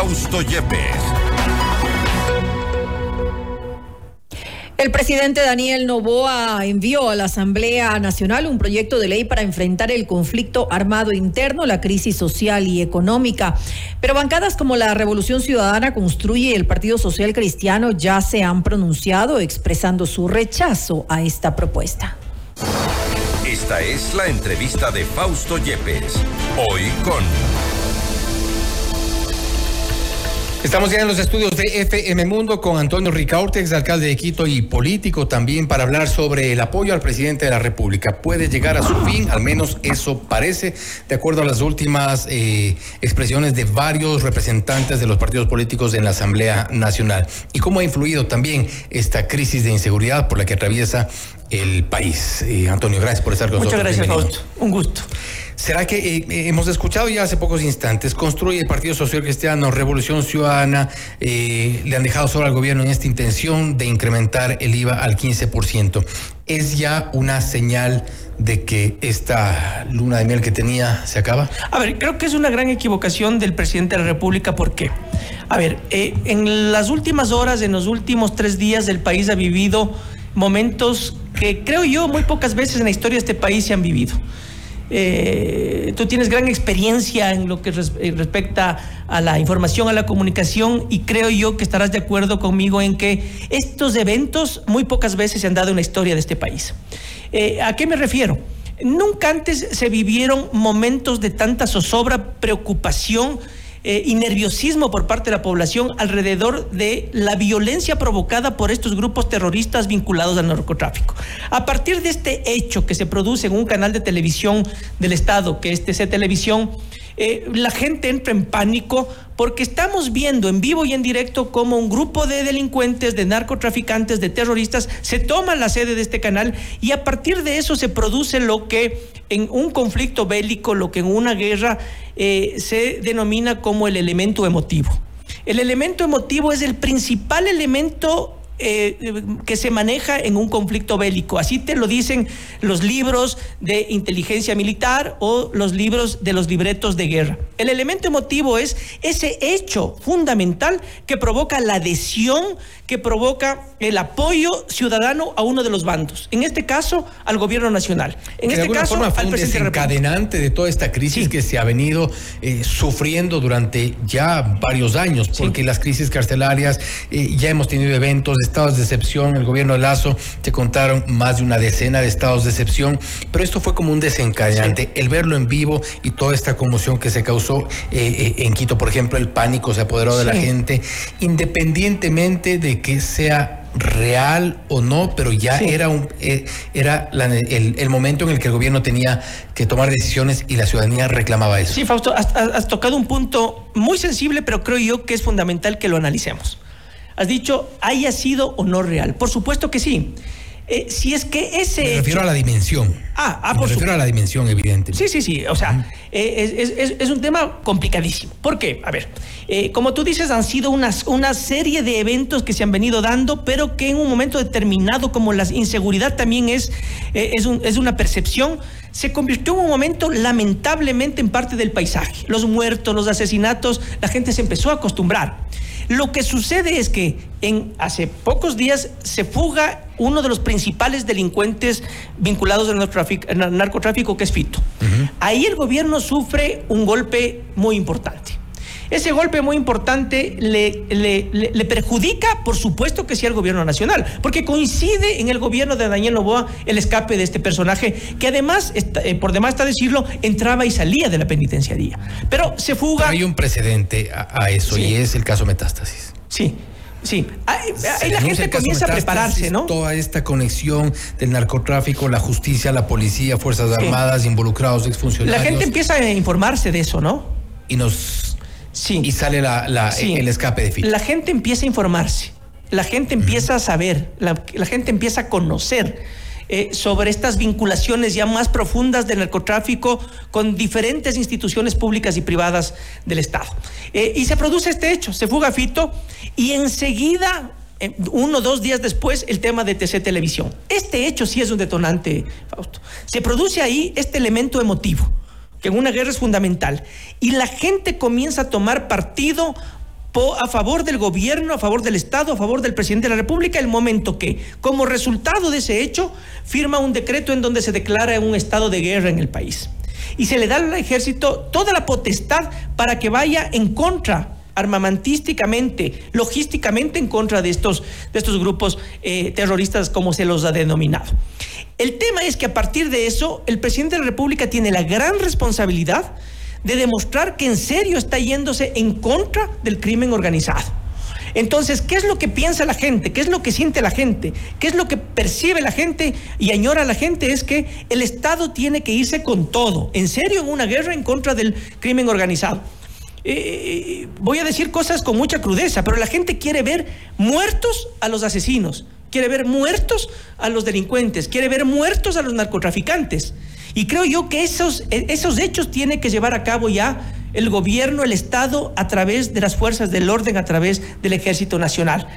Fausto Yepes. El presidente Daniel Novoa envió a la Asamblea Nacional un proyecto de ley para enfrentar el conflicto armado interno, la crisis social y económica. Pero bancadas como la Revolución Ciudadana Construye y el Partido Social Cristiano ya se han pronunciado expresando su rechazo a esta propuesta. Esta es la entrevista de Fausto Yepes. Hoy con... Estamos ya en los estudios de FM Mundo con Antonio Ricaurte, alcalde de Quito y político también para hablar sobre el apoyo al presidente de la República. Puede llegar a su fin, al menos eso parece, de acuerdo a las últimas eh, expresiones de varios representantes de los partidos políticos en la Asamblea Nacional. Y cómo ha influido también esta crisis de inseguridad por la que atraviesa el país. Eh, Antonio, gracias por estar con Muchas nosotros. Muchas gracias, Fausto. Un gusto. ¿Será que eh, eh, hemos escuchado ya hace pocos instantes, construye el Partido Social Cristiano, Revolución Ciudadana, eh, le han dejado solo al gobierno en esta intención de incrementar el IVA al 15%? ¿Es ya una señal de que esta luna de miel que tenía se acaba? A ver, creo que es una gran equivocación del presidente de la República. ¿Por qué? A ver, eh, en las últimas horas, en los últimos tres días, el país ha vivido momentos que creo yo muy pocas veces en la historia de este país se han vivido. Eh, tú tienes gran experiencia en lo que eh, respecta a la información, a la comunicación y creo yo que estarás de acuerdo conmigo en que estos eventos muy pocas veces se han dado en la historia de este país. Eh, ¿A qué me refiero? Nunca antes se vivieron momentos de tanta zozobra, preocupación, eh, y nerviosismo por parte de la población alrededor de la violencia provocada por estos grupos terroristas vinculados al narcotráfico. A partir de este hecho que se produce en un canal de televisión del Estado, que es TC Televisión, eh, la gente entra en pánico porque estamos viendo en vivo y en directo cómo un grupo de delincuentes, de narcotraficantes, de terroristas se toma la sede de este canal y a partir de eso se produce lo que en un conflicto bélico, lo que en una guerra eh, se denomina como el elemento emotivo. El elemento emotivo es el principal elemento eh, que se maneja en un conflicto bélico. Así te lo dicen los libros de inteligencia militar o los libros de los libretos de guerra. El elemento emotivo es ese hecho fundamental que provoca la adhesión, que provoca el apoyo ciudadano a uno de los bandos. En este caso, al gobierno nacional. En que este de caso, forma fue al un presidente desencadenante de toda esta crisis Sí. que se ha venido eh, sufriendo durante ya varios años, porque las crisis carcelarias, eh, ya hemos tenido eventos, estados de excepción, el gobierno de Lazo, te contaron más de una decena de estados de excepción, pero esto fue como un desencadenante, el verlo en vivo y toda esta conmoción que se causó eh, eh, en Quito, por ejemplo, el pánico se apoderó de la gente, independientemente de que sea real o no, pero ya Sí. era un eh, era la- el, el momento en el que el gobierno tenía que tomar decisiones y la ciudadanía reclamaba eso. Sí, Fausto, has- has tocado un punto muy sensible, pero creo yo que es fundamental que lo analicemos. Has dicho, haya sido o no real. Por supuesto que sí. Eh, si es que ese... Me refiero hecho- a la dimensión. Ah, ah, Me por refiero a la dimensión, evidente. Sí, sí, sí. O sea, eh, es, es- es un tema complicadísimo. ¿Por qué? A ver, eh, como tú dices, han sido unas, una serie de eventos que se han venido dando, pero que en un momento determinado, como la inseguridad también es, eh, es, un- es una percepción, se convirtió en un momento lamentablemente en parte del paisaje. Los muertos, los asesinatos, la gente se empezó a acostumbrar. Lo que sucede es que en hace pocos días se fuga uno de los principales delincuentes vinculados al narcotráfico, al narcotráfico que es Fito. Ahí el gobierno sufre un golpe muy importante. Ese golpe muy importante le, le- le- le perjudica, por supuesto que sí, al gobierno nacional, porque coincide en el gobierno de Daniel Novoa el escape de este personaje, que además, está- eh, por demás está decirlo, entraba y salía de la penitenciaría. Pero se fuga. Hay un precedente a, a eso Sí. y es el caso Metástasis. Sí, sí. Ahí, la gente comienza a prepararse, ¿no? Toda esta conexión del narcotráfico, la justicia, la policía, Fuerzas Sí. Armadas, involucrados, La exfuncionarios. gente empieza a informarse de eso, ¿no? y nos Sí. y sale la, la- Sí. el escape de Fito. La gente empieza a informarse, la gente empieza a saber, la, la gente empieza a conocer eh, sobre estas vinculaciones ya más profundas del narcotráfico con diferentes instituciones públicas y privadas del Estado. Eh, y se produce este hecho, se fuga Fito y enseguida, eh, uno o dos días después, el tema de TC Televisión. Este hecho sí es un detonante, Fausto. Se produce ahí este elemento emotivo que una guerra es fundamental. Y la gente comienza a tomar partido a favor del gobierno, a favor del Estado, a favor del presidente de la República, el momento que, como resultado de ese hecho, firma un decreto en donde se declara un estado de guerra en el país. Y se le da al ejército toda la potestad para que vaya en contra armamentísticamente, logísticamente en contra de estos, de estos grupos eh, terroristas como se los ha denominado. El tema es que a partir de eso, el presidente de la República tiene la gran responsabilidad de demostrar que en serio está yéndose en contra del crimen organizado. Entonces, ¿qué es lo que piensa la gente? ¿Qué es lo que siente la gente? ¿Qué es lo que percibe la gente y añora la gente? Es que el Estado tiene que irse con todo, en serio, en una guerra en contra del crimen organizado. Eh, voy a decir cosas con mucha crudeza, pero la gente quiere ver muertos a los asesinos, quiere ver muertos a los delincuentes, quiere ver muertos a los narcotraficantes. Y creo yo que esos, esos hechos tiene que llevar a cabo ya el gobierno, el Estado, a través de las fuerzas del orden, a través del Ejército Nacional.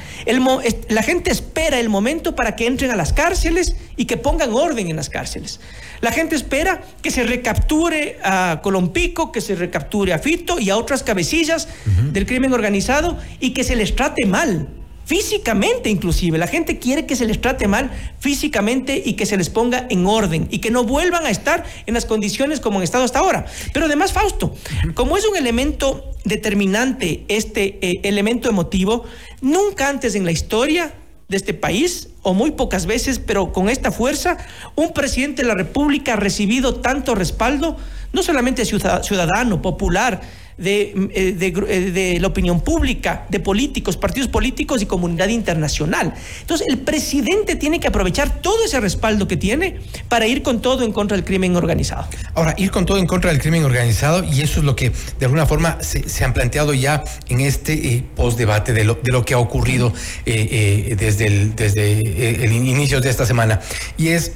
la gente espera el momento para que entren a las cárceles y que pongan orden en las cárceles. La gente espera que se recapture a Colompico, que se recapture a Fito y a otras cabecillas del crimen organizado y que se les trate mal físicamente inclusive. La gente quiere que se les trate mal físicamente y que se les ponga en orden y que no vuelvan a estar en las condiciones como han estado hasta ahora. Pero además, Fausto, como es un elemento determinante este eh, elemento emotivo, nunca antes en la historia de este país, o muy pocas veces, pero con esta fuerza, un presidente de la República ha recibido tanto respaldo, no solamente ciudadano, popular, de, eh, eh, de, la opinión pública, de políticos, partidos políticos y comunidad internacional. Entonces, el presidente tiene que aprovechar todo ese respaldo que tiene para ir con todo en contra del crimen organizado. Ahora, ir con todo en contra del crimen organizado, y eso es lo que de alguna forma se, han planteado ya en este eh, postdebate de lo, de lo que ha ocurrido desde, el, desde el inicio de esta semana. Y es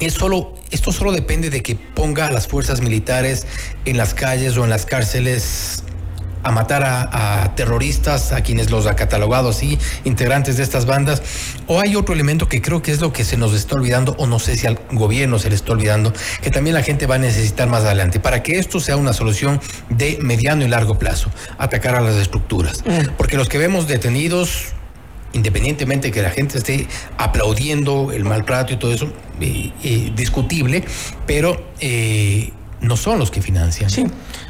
es solo, esto solo depende de que ponga a las fuerzas militares en las calles o en las cárceles a matar a, terroristas, a quienes los ha catalogado así, integrantes de estas bandas, o hay otro elemento que creo que es lo que se nos está olvidando, o no sé si al gobierno se le está olvidando, que también la gente va a necesitar más adelante, para que esto sea una solución de mediano y largo plazo, atacar a las estructuras. Mm. Porque los que vemos detenidos, independientemente de que la gente esté aplaudiendo el maltrato y todo eso, eh, eh, discutible, pero eh, no son los que financian.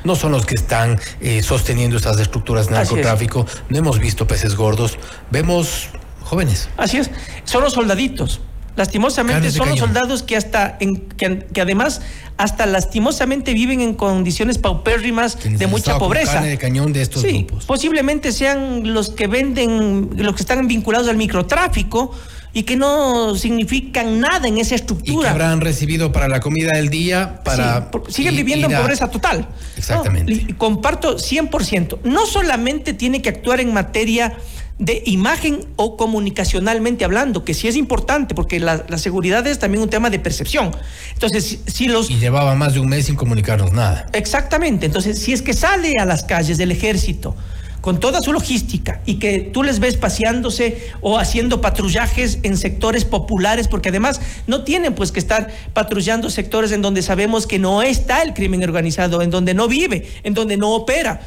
No son los que están sosteniendo estas estructuras de narcotráfico. No hemos visto peces gordos, vemos jóvenes. Así es, son los soldaditos. Lastimosamente son los soldados que hasta en, que, además hasta lastimosamente viven en condiciones paupérrimas de mucha pobreza. de cañón de estos grupos. Posiblemente sean los que venden, los que están vinculados al microtráfico y que no significan nada en esa estructura. Y que habrán recibido para la comida del día, para... siguen viviendo en pobreza total. Exactamente. comparto 100%. No solamente tiene que actuar en materia de imagen o comunicacionalmente hablando, que sí es importante, porque la, seguridad es también un tema de percepción. Entonces, si, los... Y llevaba más de un mes sin comunicarnos nada. Exactamente. Entonces, si es que sale a las calles del ejército con toda su logística y que tú les ves paseándose o haciendo patrullajes en sectores populares, porque además no tienen pues que estar patrullando sectores en donde sabemos que no está el crimen organizado, en donde no vive, en donde no opera.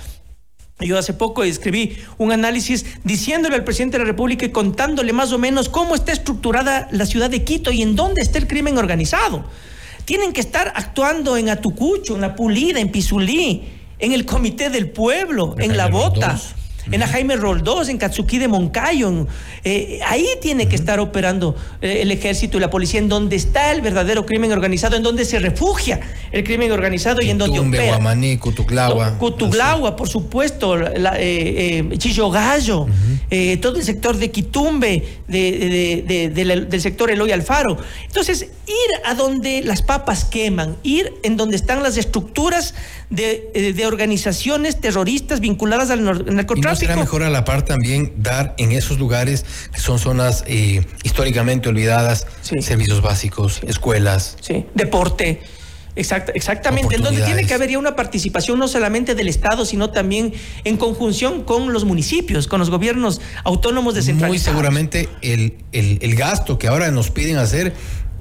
Yo hace poco escribí un análisis diciéndole al presidente de la República y contándole más o menos cómo está estructurada la ciudad de Quito y en dónde está el crimen organizado. Tienen que estar actuando en Atucucho, en La Pulida, en Pizulí, en el Comité del Pueblo, en La Bota en la Jaime Roldós, en Katsuki de Moncayo. Eh, ahí tiene que estar operando eh, el ejército y la policía, en donde está el verdadero crimen organizado, en donde se refugia el crimen organizado y en donde opera. Guamaní, Cutuglagua. Cutuglagua, por supuesto, la, eh, Gallo, todo el sector de Quitumbe, del sector Eloy Alfaro. Entonces, ir a donde las papas queman, ir en donde están las estructuras de, organizaciones terroristas vinculadas al narcotráfico será mejor a la par también dar en esos lugares que son zonas eh, históricamente olvidadas servicios básicos, escuelas? Sí, deporte. exactamente, en donde tiene que haber ya una participación no solamente del Estado, sino también en conjunción con los municipios, con los gobiernos autónomos descentralizados. Muy seguramente el, el gasto que ahora nos piden hacer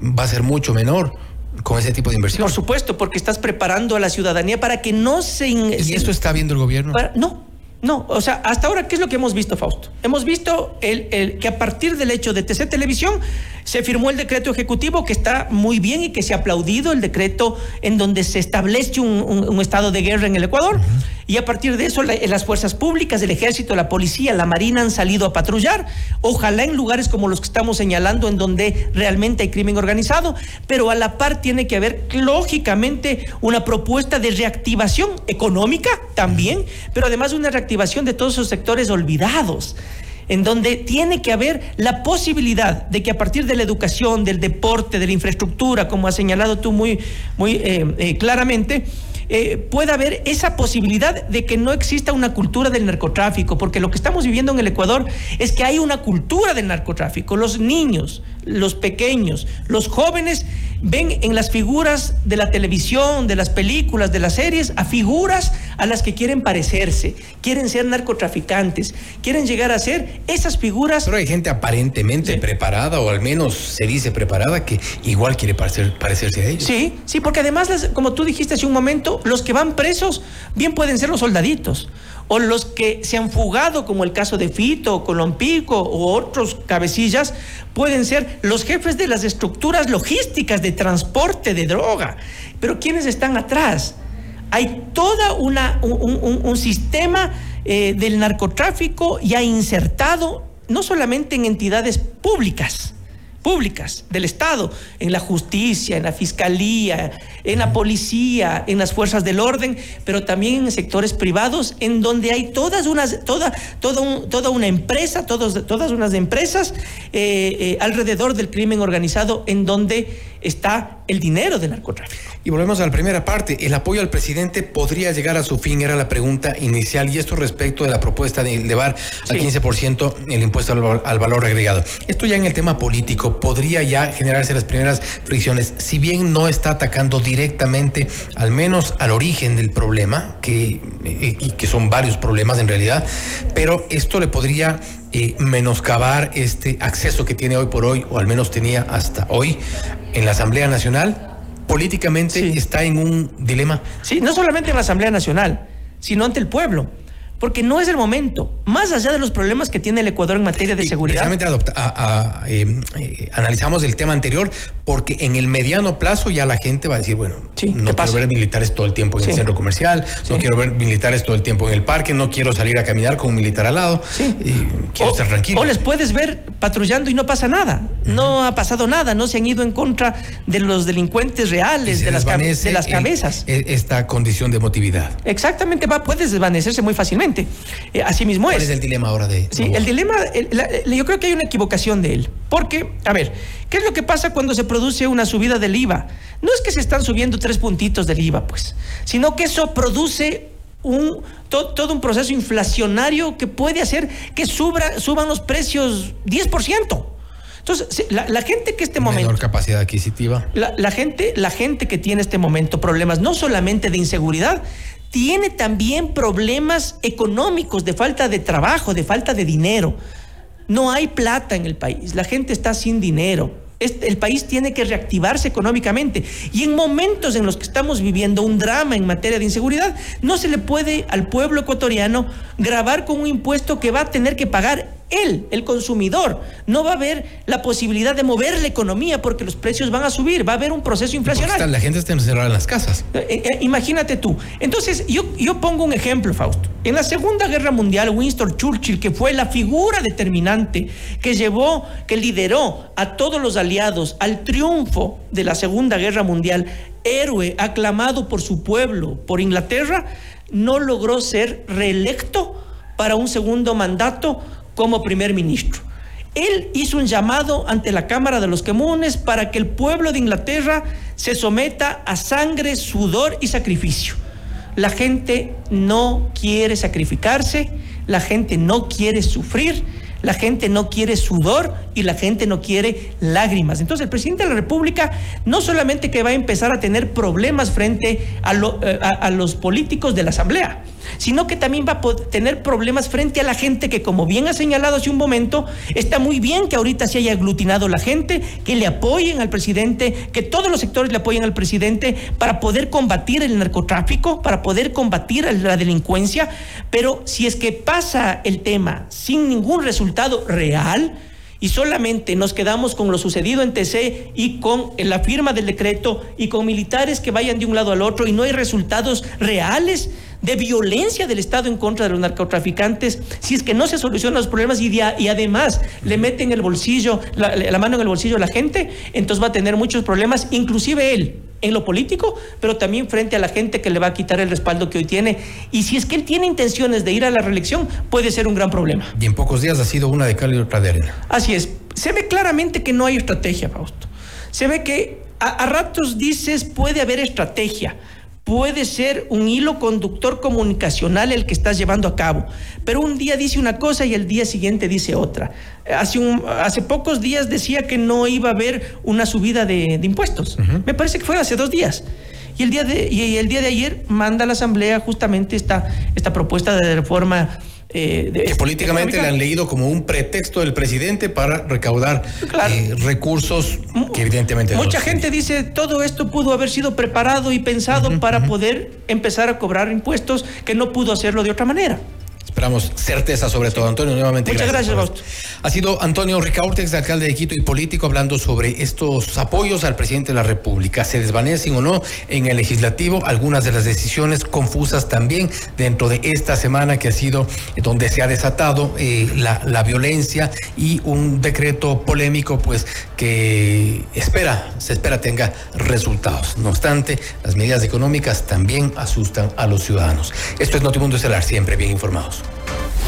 va a ser mucho menor con ese tipo de inversión. Por supuesto, porque estás preparando a la ciudadanía para que no se... ¿Y eso está viendo el gobierno? no, No, o sea, hasta ahora, ¿qué es lo que hemos visto, Fausto? Hemos visto el, que a partir del hecho de TC Televisión se firmó el decreto ejecutivo que está muy bien y que se ha aplaudido, el decreto en donde se establece un, estado de guerra en el Ecuador. Y a partir de eso, las fuerzas públicas, el ejército, la policía, la marina han salido a patrullar. Ojalá en lugares como los que estamos señalando, en donde realmente hay crimen organizado, pero a la par tiene que haber, lógicamente, una propuesta de reactivación económica también, pero además una reactivación de todos esos sectores olvidados en donde tiene que haber la posibilidad de que a partir de la educación, del deporte, de la infraestructura, como has señalado tú muy, muy eh, eh, claramente, eh, pueda haber esa posibilidad de que no exista una cultura del narcotráfico, porque lo que estamos viviendo en el Ecuador es que hay una cultura del narcotráfico. Los niños, los pequeños, los jóvenes ven en las figuras de la televisión, de las películas, de las series, a figuras a las que quieren parecerse, quieren ser narcotraficantes, quieren llegar a ser esas figuras. Pero hay gente aparentemente preparada, o al menos se dice preparada, que igual quiere parecerse a ellos. Sí, sí, porque además, como tú dijiste hace un momento, los que van presos bien pueden ser los soldaditos o los que se han fugado, como el caso de Fito, Colompico o otros cabecillas, pueden ser los jefes de las estructuras logísticas de transporte de droga. Pero ¿quiénes están atrás? Hay toda una un, sistema eh, del narcotráfico ya insertado no solamente en entidades públicas, públicas del Estado, en la justicia, en la fiscalía, en la policía, en las fuerzas del orden, pero también en sectores privados, en donde hay todas unas, toda, toda una empresa, todos, todas unas empresas eh, eh, alrededor del crimen organizado, en donde está el dinero del narcotráfico. Y volvemos a la primera parte. ¿El apoyo al presidente podría llegar a su fin? Era la pregunta inicial. Y esto respecto de la propuesta de elevar al 15% el impuesto al, valor agregado. Esto ya en el tema político podría ya generarse las primeras fricciones. Si bien no está atacando directamente, al menos al origen del problema, que, eh, y que son varios problemas en realidad, pero esto le podría eh, menoscabar este acceso que tiene hoy por hoy, o al menos tenía hasta hoy, en la Asamblea Nacional, políticamente está en un dilema. Sí, no solamente en la Asamblea Nacional, sino ante el pueblo porque no es el momento. Más allá de los problemas que tiene el Ecuador en materia de seguridad. Precisamente eh, eh, analizamos el tema anterior porque en el mediano plazo ya la gente va a decir, bueno, no quiero ver militares todo el tiempo en el centro comercial, no quiero ver militares todo el tiempo en el parque, no quiero salir a caminar con un militar al lado, quiero estar tranquilo. O les puedes ver patrullando y no pasa nada, no ha pasado nada, no se han ido en contra de los delincuentes reales, de las, de las cabezas. E, esta condición de emotividad. Exactamente, va, puedes desvanecerse muy fácilmente. Eh, así mismo es. ¿Cuál es el dilema ahora de.? Sí, el dilema, yo creo que hay una equivocación de él. Porque, a ver, ¿qué es lo que pasa cuando se produce una subida del IVA? No es que se están subiendo tres puntitos del IVA, pues, sino que eso produce un, todo un proceso inflacionario que puede hacer que suban los precios 10%. Entonces, la, gente que este momento. Menor capacidad adquisitiva. La, la, gente, la gente que tiene este momento problemas no solamente de inseguridad, tiene también problemas económicos, de falta de trabajo, de falta de dinero. No hay plata en el país, la gente está sin dinero. el país tiene que reactivarse económicamente. Y en momentos en los que estamos viviendo un drama en materia de inseguridad, no se le puede al pueblo ecuatoriano grabar con un impuesto que va a tener que pagar él, el consumidor, no va a haber la posibilidad de mover la economía porque los precios van a subir, va a haber un proceso inflacionario. la gente está encerrada en las casas. Eh, eh, eh, imagínate tú. Entonces, yo, yo pongo un ejemplo, Fausto. En la Segunda Guerra Mundial, Winston Churchill, que fue la figura determinante que llevó, que lideró a todos los aliados al triunfo de la Segunda Guerra Mundial, héroe aclamado por su pueblo, por Inglaterra, no logró ser reelecto para un segundo mandato como primer ministro. Él hizo un llamado ante la Cámara de los Comunes para que el pueblo de Inglaterra se someta a sangre, sudor y sacrificio. La gente no quiere sacrificarse, la gente no quiere sufrir, la gente no quiere sudor y la gente no quiere lágrimas. Entonces el presidente de la República no solamente que va a empezar a tener problemas frente a, eh, a los políticos de la Asamblea, sino que también va a tener problemas frente a la gente que, como bien ha señalado hace un momento, está muy bien que ahorita se haya aglutinado la gente, que le apoyen al presidente, que todos los sectores le apoyen al presidente para poder combatir el narcotráfico, para poder combatir la delincuencia, pero si es que pasa el tema sin ningún resultado real, y solamente nos quedamos con lo sucedido en TC y con la firma del decreto y con militares que vayan de un lado al otro y no hay resultados reales de violencia del Estado en contra de los narcotraficantes, si es que no se solucionan los problemas y, y además le meten el bolsillo, la, la mano en el bolsillo a la gente, entonces va a tener muchos problemas, inclusive él, en lo político, pero también frente a la gente que le va a quitar el respaldo que hoy tiene. Y si es que él tiene intenciones de ir a la reelección, puede ser un gran problema. Y en pocos días ha sido una de cal y otra de arena. Así es. Se ve claramente que no hay estrategia, Fausto. Se ve que a, a ratos dices puede haber estrategia, puede ser un hilo conductor comunicacional el que estás llevando a cabo, pero un día dice una cosa y el día siguiente dice otra. Hace, un, hace pocos días decía que no iba a haber una subida de, de impuestos. Uh -huh. Me parece que fue hace dos días. Y el día de, y el día de ayer manda a la Asamblea justamente esta, esta propuesta de reforma eh, de, que políticamente le han leído como un pretexto del presidente para recaudar claro. eh, recursos que evidentemente mucha gente dice todo esto pudo haber sido preparado y pensado uh -huh, para uh -huh. poder empezar a cobrar impuestos que no pudo hacerlo de otra manera Esperamos certeza sobre todo, Antonio. Nuevamente. Muchas gracias, gracias Ha sido Antonio Ricaurtex, alcalde de Quito y político, hablando sobre estos apoyos al presidente de la República. ¿Se desvanecen o no en el legislativo? Algunas de las decisiones confusas también dentro de esta semana que ha sido donde se ha desatado eh, la, la violencia y un decreto polémico, pues que espera, se espera tenga resultados. No obstante, las medidas económicas también asustan a los ciudadanos. Esto es Notimundo Estelar, siempre bien informados.